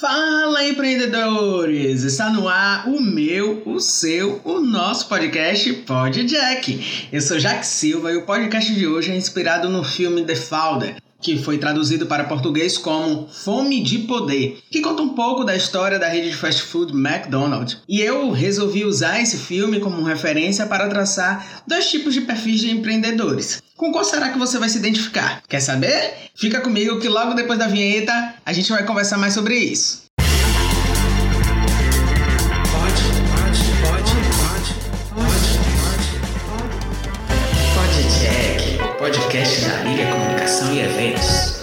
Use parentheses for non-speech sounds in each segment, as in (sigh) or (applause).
Fala empreendedores! Está no ar o meu, o seu, o nosso podcast Pod Jack. Eu sou Jack Silva e o podcast de hoje é inspirado no filme The Founder, que foi traduzido para português como Fome de Poder, que conta um pouco da história da rede de fast food McDonald's. E eu resolvi usar esse filme como referência para traçar dois tipos de perfis de empreendedores. Com qual será que você vai se identificar? Quer saber? Fica comigo que logo depois da vinheta a gente vai conversar mais sobre isso. Podcast da Liga Comunicação e Eventos.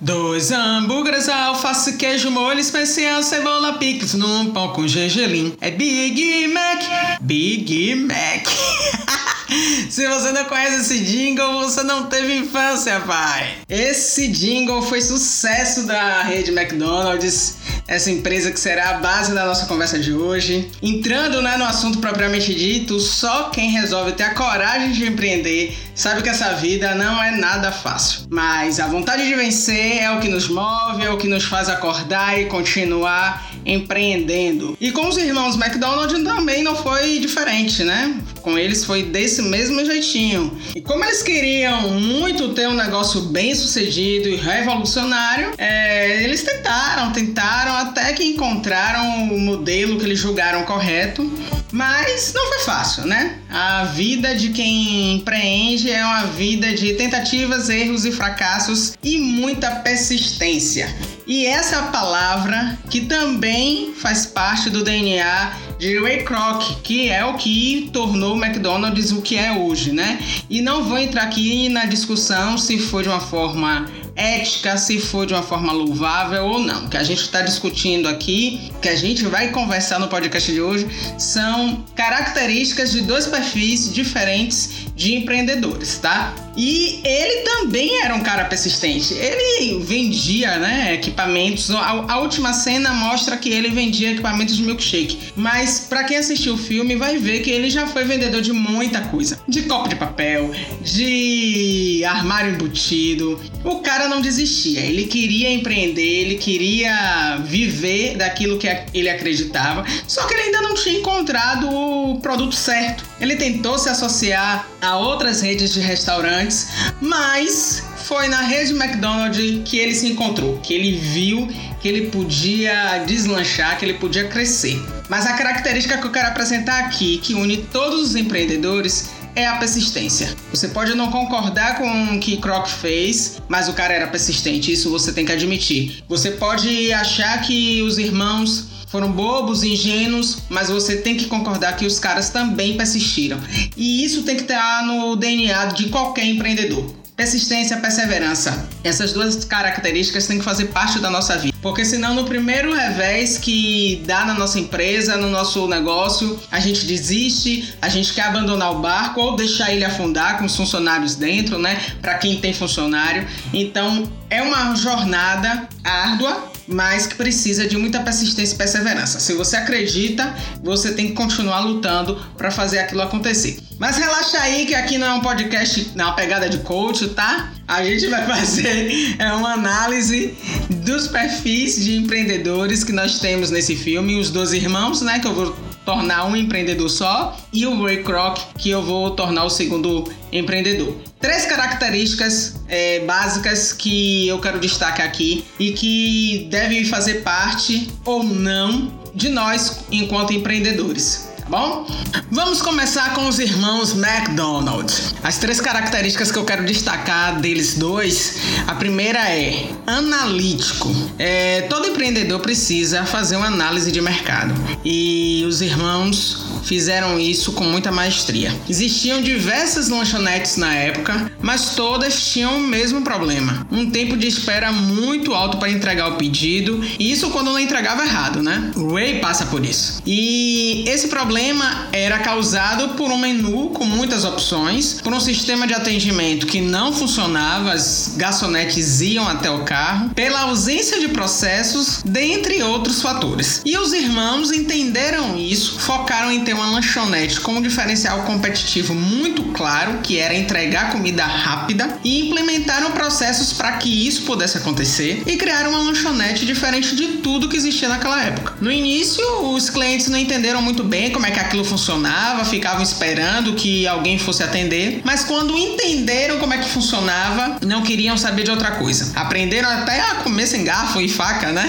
Dois hambúrgueres, alface, queijo, molho especial, cebola, picles num pão com gergelim. É Big Mac, Big Mac. (laughs) Se você não conhece esse jingle, você não teve infância, pai. Esse jingle foi sucesso da rede McDonald's, essa empresa que será a base da nossa conversa de hoje. Entrando né, no assunto propriamente dito, só quem resolve ter a coragem de empreender sabe que essa vida não é nada fácil. Mas a vontade de vencer é o que nos move, é o que nos faz acordar e continuar empreendendo. E com os irmãos McDonald também não foi diferente, né? Com eles foi desse mesmo jeitinho. E como eles queriam muito ter um negócio bem sucedido e revolucionário, é, eles tentaram, tentaram até que encontraram o modelo que eles julgaram correto. Mas não foi fácil, né? A vida de quem empreende é uma vida de tentativas, erros e fracassos e muita persistência. E essa palavra que também faz parte do DNA de Ray Kroc, que é o que tornou o McDonald's o que é hoje, né? E não vou entrar aqui na discussão se foi de uma forma ética, se for de uma forma louvável ou não. O que a gente está discutindo aqui, que a gente vai conversar no podcast de hoje, são características de dois perfis diferentes de empreendedores, tá? E ele também era um cara persistente. Ele vendia, né, equipamentos. A, a última cena mostra que ele vendia equipamentos de milkshake. Mas para quem assistiu o filme vai ver que ele já foi vendedor de muita coisa, de copo de papel, de armário embutido. O cara não desistia. Ele queria empreender, ele queria viver daquilo que ele acreditava. Só que ele ainda não tinha encontrado o produto certo. Ele tentou se associar a outras redes de restaurantes, mas foi na rede McDonald's que ele se encontrou, que ele viu que ele podia deslanchar, que ele podia crescer. Mas a característica que eu quero apresentar aqui, que une todos os empreendedores, é a persistência. Você pode não concordar com o que Kroc fez, mas o cara era persistente, isso você tem que admitir. Você pode achar que os irmãos foram bobos, ingênuos, mas você tem que concordar que os caras também persistiram. E isso tem que estar no DNA de qualquer empreendedor. Persistência, perseverança. Essas duas características têm que fazer parte da nossa vida. Porque senão no primeiro revés que dá na nossa empresa, no nosso negócio, a gente desiste, a gente quer abandonar o barco ou deixar ele afundar com os funcionários dentro, né? Para quem tem funcionário. Então, é uma jornada árdua, mas que precisa de muita persistência e perseverança. Se você acredita, você tem que continuar lutando para fazer aquilo acontecer. Mas relaxa aí que aqui não é um podcast na pegada de coach, tá? A gente vai (laughs) fazer é uma análise dos perfis de empreendedores que nós temos nesse filme, os dois irmãos, né, que eu vou tornar um empreendedor só, e o Ray Kroc, que eu vou tornar o segundo empreendedor. Três características é, básicas que eu quero destacar aqui e que devem fazer parte ou não de nós enquanto empreendedores bom? Vamos começar com os irmãos McDonald. As três características que eu quero destacar deles dois, a primeira é analítico. É, todo empreendedor precisa fazer uma análise de mercado e os irmãos fizeram isso com muita maestria. Existiam diversas lanchonetes na época, mas todas tinham o mesmo problema: um tempo de espera muito alto para entregar o pedido, e isso quando não entregava errado, né? O Ray passa por isso. E esse problema problema era causado por um menu com muitas opções, por um sistema de atendimento que não funcionava, as garçonetes iam até o carro, pela ausência de processos, dentre outros fatores. E os irmãos entenderam isso, focaram em ter uma lanchonete com um diferencial competitivo muito claro, que era entregar comida rápida, e implementaram processos para que isso pudesse acontecer e criaram uma lanchonete diferente de tudo que existia naquela época. No início, os clientes não entenderam muito bem como é que aquilo funcionava, ficavam esperando que alguém fosse atender, mas quando entenderam como é que funcionava, não queriam saber de outra coisa. Aprenderam até a comer sem garfo e faca, né?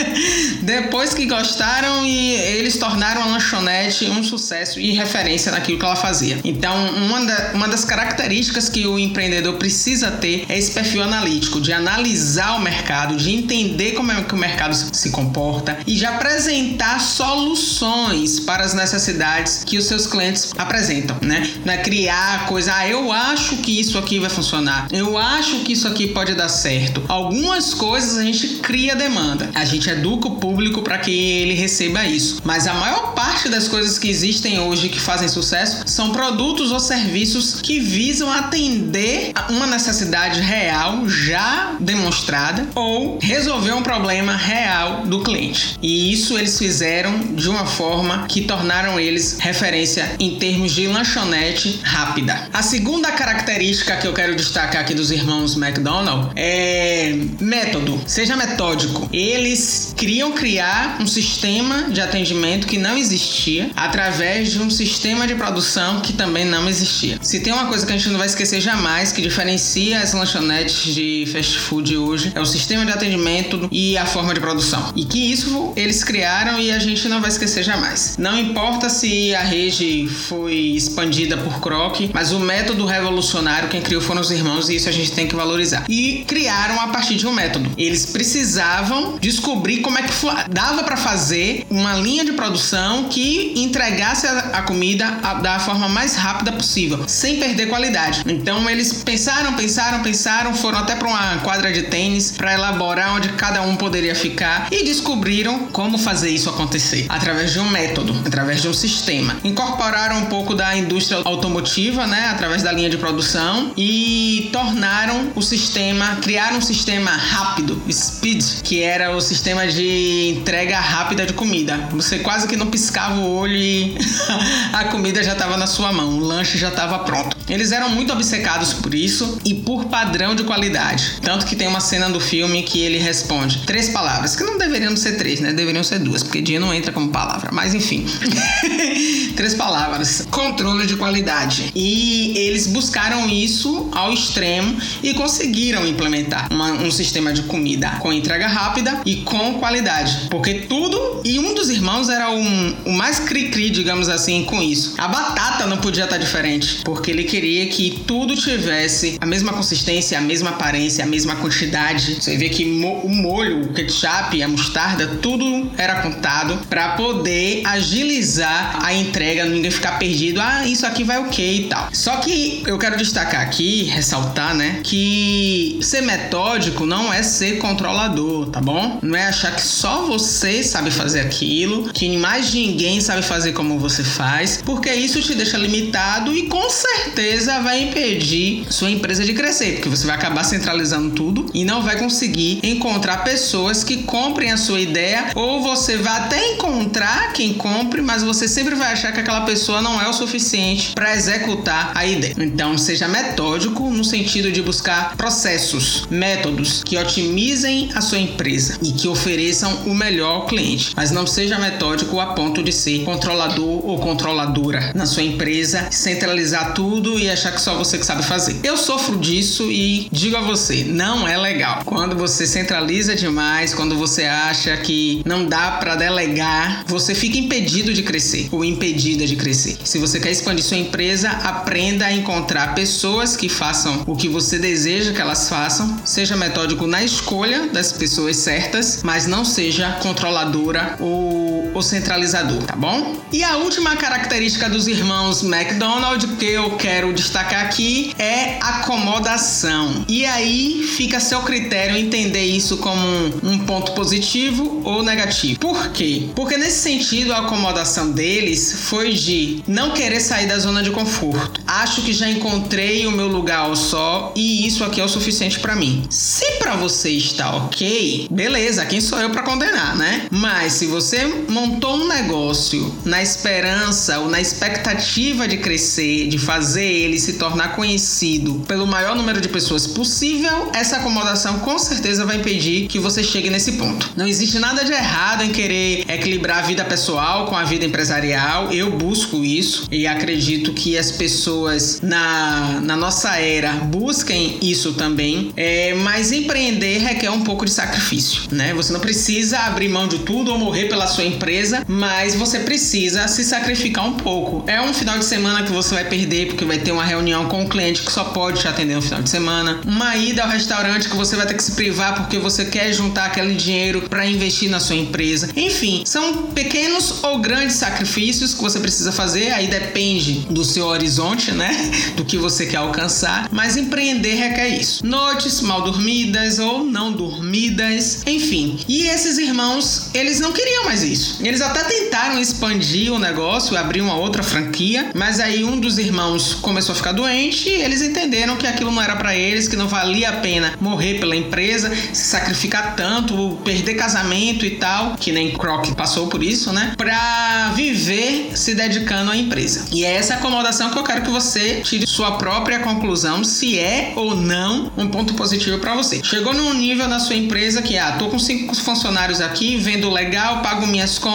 (laughs) Depois que gostaram e eles tornaram a lanchonete um sucesso e referência naquilo que ela fazia. Então, uma, da, uma das características que o empreendedor precisa ter é esse perfil analítico, de analisar o mercado, de entender como é que o mercado se comporta e de apresentar soluções para as necessidades que os seus clientes apresentam, né? Não é criar coisa, ah, eu acho que isso aqui vai funcionar, eu acho que isso aqui pode dar certo. Algumas coisas a gente cria demanda, a gente educa o público para que ele receba isso, mas a maior parte das coisas que existem hoje que fazem sucesso são produtos ou serviços que visam atender uma necessidade real já demonstrada ou resolver um problema real do cliente. E isso eles fizeram de uma forma que tornaram eles referência em termos de lanchonete rápida. A segunda característica que eu quero destacar aqui dos irmãos McDonald é método. Seja metódico. Eles queriam criar um sistema de atendimento que não existia através de um sistema de produção que também não existia. Se tem uma coisa que a gente não vai esquecer jamais que diferencia as lanchonetes de fast food hoje é o sistema de atendimento e a forma de produção. E que isso eles criaram e a gente não vai esquecer jamais. Não importa se a rede foi expandida por Kroc, mas o método revolucionário quem criou foram os irmãos e isso a gente tem que valorizar. E criaram a partir de um método. Eles precisavam descobrir como é que dava para fazer uma linha de produção que entregasse a, comida da forma mais rápida possível, sem perder qualidade. Então eles pensaram, pensaram, pensaram, foram até para uma quadra de tênis para elaborar onde cada um poderia ficar e descobriram como fazer isso acontecer através de um método, através de um sistema. Incorporaram um pouco da indústria automotiva, né, através da linha de produção e tornaram o sistema, criaram um sistema rápido, speed, que era o sistema de entrega rápida de comida. Você quase que não piscava o olho e (laughs) a comida já estava na sua mão, o lanche já estava pronto. Eles eram muito obcecados por isso e por padrão de qualidade. Tanto que tem uma cena do filme que ele responde três palavras, que não deveriam ser três, né? Deveriam ser duas, porque dia não entra como palavra. Mas enfim. (laughs) (laughs) três palavras. Controle de qualidade. E eles buscaram isso ao extremo e conseguiram implementar uma, um sistema de comida com entrega rápida e com qualidade. Porque tudo. E um dos irmãos era um, o mais cri-cri, digamos assim, com isso. A batata não podia estar diferente, porque ele queria que tudo tivesse a mesma consistência, a mesma aparência, a mesma quantidade. Você vê que mo o molho, o ketchup, a mostarda, tudo era contado para poder agilizar a entrega, ninguém ficar perdido. Ah, isso aqui vai ok e tal. Só que eu quero destacar aqui, ressaltar, né, que ser metódico não é ser controlador, tá bom? Não é achar que só você sabe fazer aquilo, que mais ninguém sabe fazer como você faz, porque isso te deixa limitado e com certeza vai impedir sua empresa de crescer, porque você vai acabar centralizando tudo e não vai conseguir encontrar pessoas que comprem a sua ideia, ou você vai até encontrar quem compre, mas você sempre vai achar que aquela pessoa não é o suficiente para executar a ideia. Então, seja metódico no sentido de buscar processos, métodos que otimizem a sua empresa e que ofereçam o melhor ao cliente, mas não seja metódico a ponto de ser controlador ou controladora na sua empresa, centralizar tudo e achar que só você que sabe fazer. Eu sofro disso e digo a você, não é legal. Quando você centraliza demais, quando você acha que não dá para delegar, você fica impedido de crescer ou impedida de crescer. Se você quer expandir sua empresa, aprenda a encontrar pessoas que façam o que você deseja que elas façam. Seja metódico na escolha das pessoas certas, mas não seja controladora ou ou centralizador, tá bom? E a última característica dos irmãos McDonald que eu quero destacar aqui é acomodação. E aí fica a seu critério entender isso como um, um ponto positivo ou negativo. Por quê? Porque nesse sentido a acomodação deles foi de não querer sair da zona de conforto. Acho que já encontrei o meu lugar ao só e isso aqui é o suficiente para mim. Se para você está ok, beleza, quem sou eu para condenar, né? Mas se você montou um negócio na esperança ou na expectativa de crescer, de fazer ele se tornar conhecido pelo maior número de pessoas possível, essa acomodação com certeza vai impedir que você chegue nesse ponto. Não existe nada de errado em querer equilibrar a vida pessoal com a vida empresarial. Eu busco isso e acredito que as pessoas na, na nossa era busquem isso também. É, mas empreender requer um pouco de sacrifício, né? Você não precisa abrir mão de tudo ou morrer pela sua empresa, mas você precisa se sacrificar um pouco. É um final de semana que você vai perder porque vai ter uma reunião com o um cliente que só pode te atender no final de semana, uma ida ao restaurante que você vai ter que se privar porque você quer juntar aquele dinheiro para investir na sua empresa. Enfim, são pequenos ou grandes sacrifícios que você precisa fazer, aí depende do seu horizonte, né? (laughs) Do que você quer alcançar, mas empreender requer isso. Noites mal dormidas ou não dormidas, enfim. E esses irmãos, eles não queriam mais isso. Eles até tentaram expandir o negócio, abrir uma outra franquia, mas aí um dos irmãos começou a ficar doente e eles entenderam que aquilo não era para eles, que não valia a pena morrer pela empresa, se sacrificar tanto, perder casamento e tal, que nem Croc passou por isso, né? Pra viver se dedicando à empresa. E é essa acomodação que eu quero que você tire sua própria conclusão se é ou não um ponto positivo para você. Chegou num nível na sua empresa que, ah, tô com cinco funcionários aqui, vendo legal, pago minhas contas,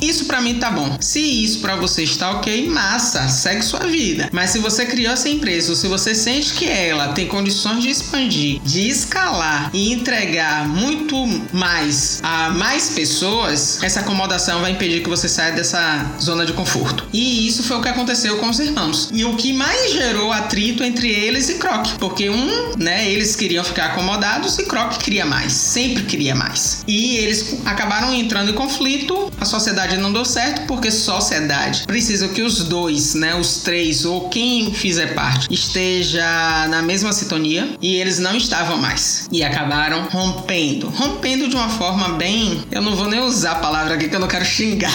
isso para mim tá bom. Se isso para você está ok, massa, segue sua vida. Mas se você criou essa empresa, ou se você sente que ela tem condições de expandir, de escalar e entregar muito mais a mais pessoas, essa acomodação vai impedir que você saia dessa zona de conforto. E isso foi o que aconteceu com os irmãos. E o que mais gerou atrito entre eles e Croc, porque um, né, eles queriam ficar acomodados e Croc queria mais, sempre queria mais. E eles acabaram entrando em conflito, a sociedade não deu certo porque sociedade precisa que os dois, né, os três ou quem fizer parte esteja na mesma sintonia e eles não estavam mais e acabaram rompendo, rompendo de uma forma bem, eu não vou nem usar a palavra aqui que eu não quero xingar,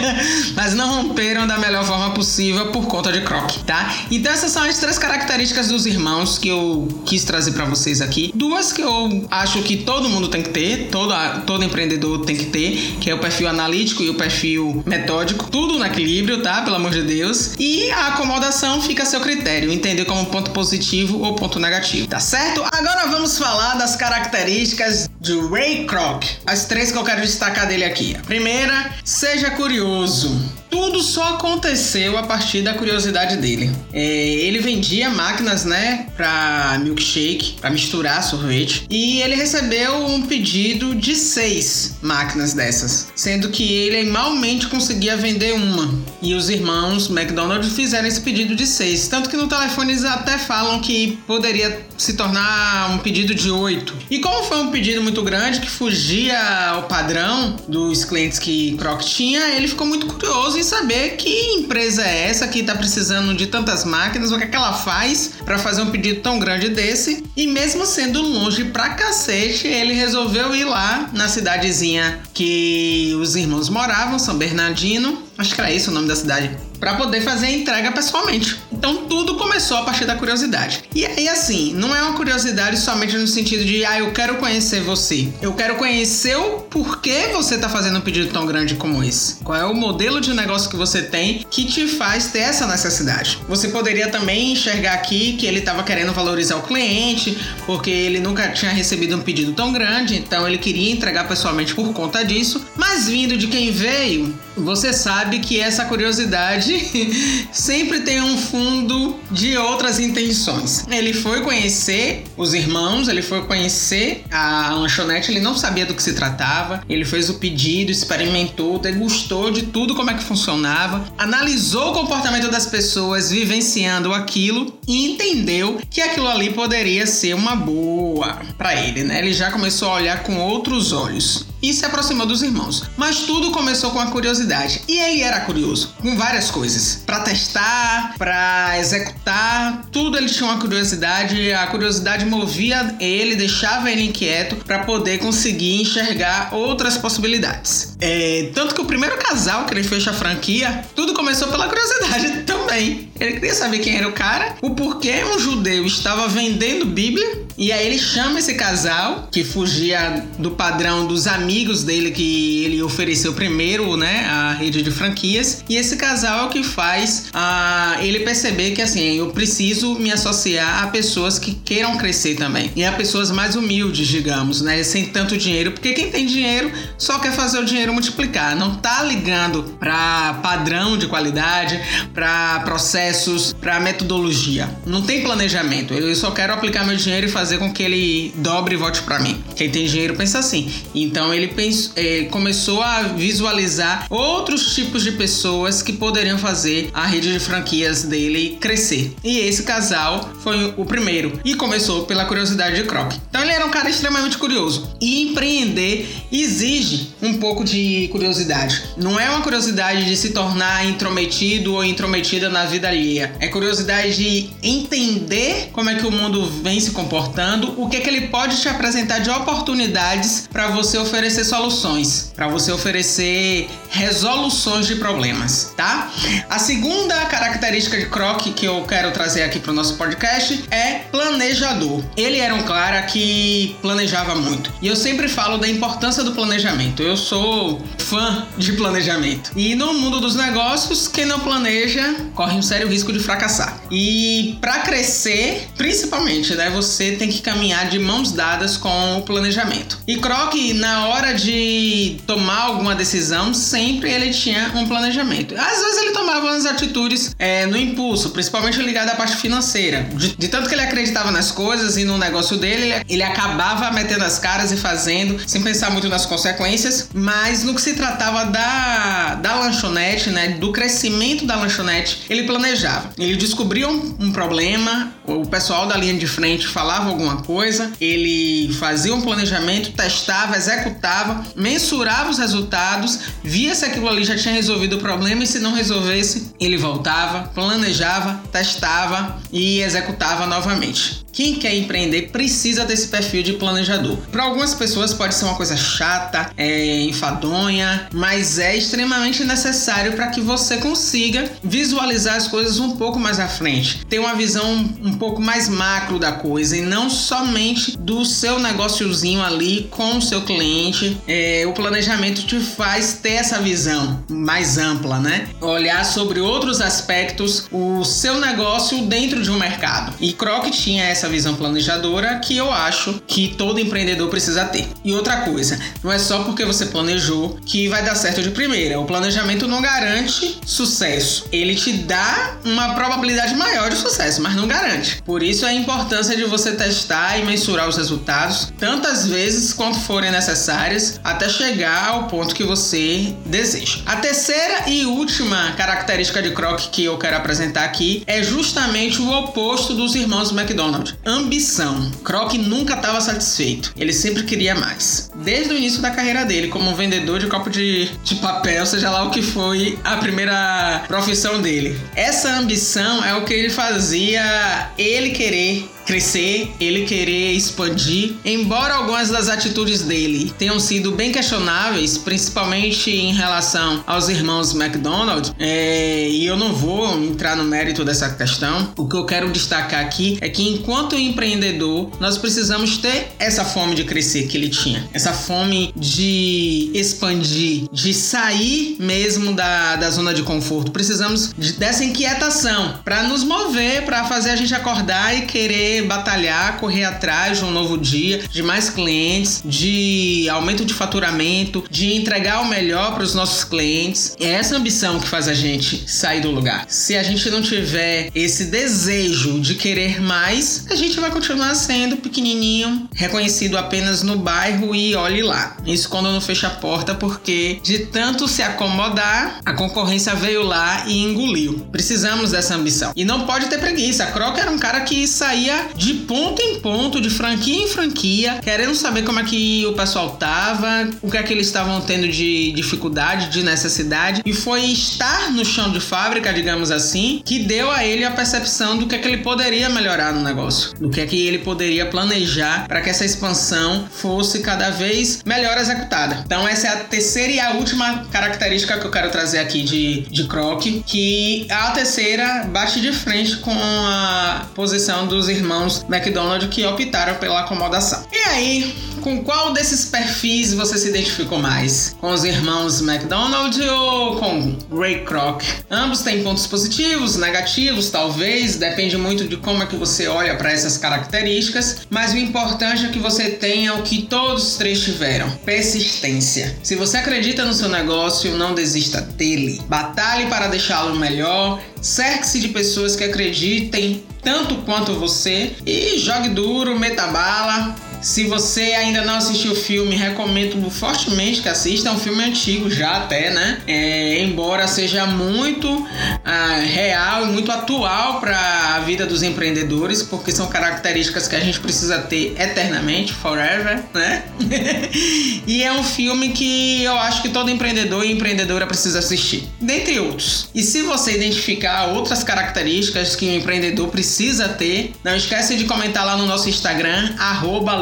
(laughs) mas não romperam da melhor forma possível por conta de Croc, tá? Então essas são as três características dos irmãos que eu quis trazer para vocês aqui. Duas que eu acho que todo mundo tem que ter, todo, todo empreendedor tem que ter, que é o perfil analítico e o perfil metódico, tudo no equilíbrio, tá? Pelo amor de Deus. E a acomodação fica a seu critério, entender como ponto positivo ou ponto negativo, tá certo? Agora vamos falar das características de Ray Kroc. As três que eu quero destacar dele aqui. A primeira, seja curioso. Tudo só aconteceu a partir da curiosidade dele. É, ele vendia máquinas, né, para milkshake, para misturar sorvete, e ele recebeu um pedido de seis máquinas dessas, sendo que ele malmente conseguia vender uma. E os irmãos McDonald fizeram esse pedido de seis, tanto que no telefone eles até falam que poderia se tornar um pedido de oito. E como foi um pedido muito grande que fugia ao padrão dos clientes que Croc tinha, ele ficou muito curioso em saber que empresa é essa que está precisando de tantas máquinas, o que, é que ela faz para fazer um pedido tão grande desse. E mesmo sendo longe pra cacete, ele resolveu ir lá na cidadezinha que os irmãos moravam, São Bernardino, acho que era isso o nome da cidade, para poder fazer a entrega pessoalmente. Então tudo começou a partir da curiosidade. E aí assim, não é uma curiosidade somente no sentido de, ah, eu quero conhecer você. Eu quero conhecer o porquê você tá fazendo um pedido tão grande como esse. Qual é o modelo de negócio que você tem que te faz ter essa necessidade. Você poderia também enxergar aqui que ele estava querendo valorizar o cliente, porque ele nunca tinha recebido um pedido tão grande, então ele queria entregar pessoalmente por conta disso. Mas vindo de quem veio, você sabe que essa curiosidade (laughs) sempre tem um fundo de outras intenções. Ele foi conhecer os irmãos, ele foi conhecer a lanchonete, ele não sabia do que se tratava, ele fez o pedido, experimentou, degustou de tudo como é que funcionava, analisou o comportamento das pessoas vivenciando aquilo e entendeu que aquilo ali poderia ser uma boa para ele, né? Ele já começou a olhar com outros olhos. E se aproximou dos irmãos. Mas tudo começou com a curiosidade. E ele era curioso com várias coisas. Para testar, para executar, tudo ele tinha uma curiosidade. A curiosidade movia ele, deixava ele inquieto para poder conseguir enxergar outras possibilidades. É, tanto que o primeiro casal que ele fecha a franquia, tudo começou pela curiosidade (laughs) também. Ele queria saber quem era o cara, o porquê um judeu estava vendendo Bíblia e aí ele chama esse casal que fugia do padrão dos amigos dele que ele ofereceu primeiro, né, a rede de franquias. E esse casal é o que faz a ele perceber que assim, eu preciso me associar a pessoas que queiram crescer também. E a pessoas mais humildes, digamos, né, sem tanto dinheiro, porque quem tem dinheiro só quer fazer o dinheiro multiplicar, não tá ligando para padrão de qualidade, para processos, para metodologia. Não tem planejamento. Eu só quero aplicar meu dinheiro e fazer fazer com que ele dobre e volte para mim. Quem tem dinheiro pensa assim. Então ele é, começou a visualizar outros tipos de pessoas que poderiam fazer a rede de franquias dele crescer. E esse casal foi o primeiro e começou pela curiosidade de Croc. Então ele era um cara extremamente curioso. E empreender exige um pouco de curiosidade. Não é uma curiosidade de se tornar intrometido ou intrometida na vida alheia. É curiosidade de entender como é que o mundo vem se comportando o que, que ele pode te apresentar de oportunidades para você oferecer soluções, para você oferecer resoluções de problemas, tá? A segunda característica de Croc que eu quero trazer aqui para o nosso podcast é planejador. Ele era um cara que planejava muito e eu sempre falo da importância do planejamento. Eu sou fã de planejamento e no mundo dos negócios, quem não planeja corre um sério risco de fracassar. E para crescer, principalmente, né, você tem tem que caminhar de mãos dadas com o planejamento. E Croc, na hora de tomar alguma decisão, sempre ele tinha um planejamento. Às vezes ele tomava umas atitudes é, no impulso, principalmente ligado à parte financeira. De, de, tanto que ele acreditava nas coisas e no negócio dele, ele, ele acabava metendo as caras e fazendo, sem pensar muito nas consequências. Mas no que se tratava da, da lanchonete, né, do crescimento da lanchonete, ele planejava. Ele descobria um, um problema, o pessoal da linha de frente falava alguma coisa, ele fazia um planejamento, testava, executava, mensurava os resultados, via se aquilo ali já tinha resolvido o problema e se não resolvesse, ele voltava, planejava, testava e executava novamente. Quem quer empreender precisa desse perfil de planejador. Para algumas pessoas pode ser uma coisa chata, é, enfadonha, mas é extremamente necessário para que você consiga visualizar as coisas um pouco mais à frente, ter uma visão um pouco mais macro da coisa e não somente do seu negóciozinho ali com o seu cliente. É, o planejamento te faz ter essa visão mais ampla, né? Olhar sobre outros aspectos o seu negócio dentro de um mercado. E Croc tinha essa essa visão planejadora que eu acho que todo empreendedor precisa ter. E outra coisa, não é só porque você planejou que vai dar certo de primeira. O planejamento não garante sucesso. Ele te dá uma probabilidade maior de sucesso, mas não garante. Por isso a importância de você testar e mensurar os resultados tantas vezes quanto forem necessárias até chegar ao ponto que você deseja. A terceira e última característica de Croc que eu quero apresentar aqui é justamente o oposto dos irmãos McDonald ambição. Croc nunca estava satisfeito. Ele sempre queria mais. Desde o início da carreira dele, como vendedor de copo de, de papel, seja lá o que foi a primeira profissão dele. Essa ambição é o que ele fazia ele querer crescer, ele querer expandir. Embora algumas das atitudes dele tenham sido bem questionáveis, principalmente em relação aos irmãos McDonald, é, e eu não vou entrar no mérito dessa questão, o que eu quero destacar aqui é que enquanto empreendedor, nós precisamos ter essa fome de crescer que ele tinha, essa fome de expandir, de sair mesmo da, da zona de conforto. Precisamos de, dessa inquietação para nos mover, para fazer a gente acordar e querer batalhar, correr atrás de um novo dia, de mais clientes, de aumento de faturamento, de entregar o melhor para os nossos clientes. É essa ambição que faz a gente sair do lugar. Se a gente não tiver esse desejo de querer mais, a gente vai continuar sendo pequenininho, reconhecido apenas no bairro e olhe lá. Isso quando não fecha a porta, porque de tanto se acomodar, a concorrência veio lá e engoliu. Precisamos dessa ambição. E não pode ter preguiça. A Croc era um cara que saía de ponto em ponto, de franquia em franquia, querendo saber como é que o pessoal tava, o que é que eles estavam tendo de dificuldade, de necessidade, e foi estar no chão de fábrica, digamos assim, que deu a ele a percepção do que é que ele poderia melhorar no negócio, do que é que ele poderia planejar para que essa expansão fosse cada vez melhor executada. Então essa é a terceira e a última característica que eu quero trazer aqui de, de Croc, que a terceira bate de frente com a posição dos irmãos McDonald que optaram pela acomodação. E aí, com qual desses perfis você se identificou mais? Com os irmãos McDonald ou com Ray Kroc? Ambos têm pontos positivos, negativos, talvez, depende muito de como é que você olha para essas características, mas o importante é que você tenha o que todos os três tiveram: persistência. Se você acredita no seu negócio, não desista dele. Batalhe para deixá-lo melhor, cerque-se de pessoas que acreditem tanto quanto você e jogue duro, meta bala, se você ainda não assistiu o filme, recomendo fortemente que assista. É um filme antigo já até, né? É, embora seja muito ah, real e muito atual para a vida dos empreendedores, porque são características que a gente precisa ter eternamente, forever, né? (laughs) e é um filme que eu acho que todo empreendedor e empreendedora precisa assistir, dentre outros. E se você identificar outras características que o empreendedor precisa ter, não esquece de comentar lá no nosso Instagram, arroba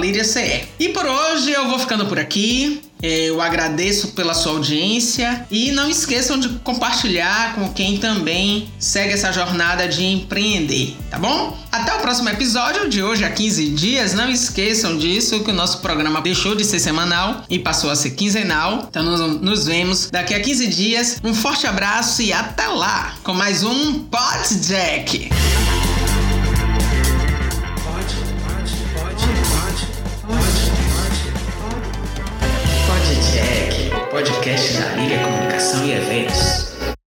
E por hoje eu vou ficando por aqui. Eu agradeço pela sua audiência e não esqueçam de compartilhar com quem também segue essa jornada de empreender, tá bom? Até o próximo episódio de hoje a 15 dias. Não esqueçam disso que o nosso programa deixou de ser semanal e passou a ser quinzenal. Então nos, vemos daqui a 15 dias. Um forte abraço e até lá com mais um Pot Jack. Podcast da Liga Comunicação e Eventos.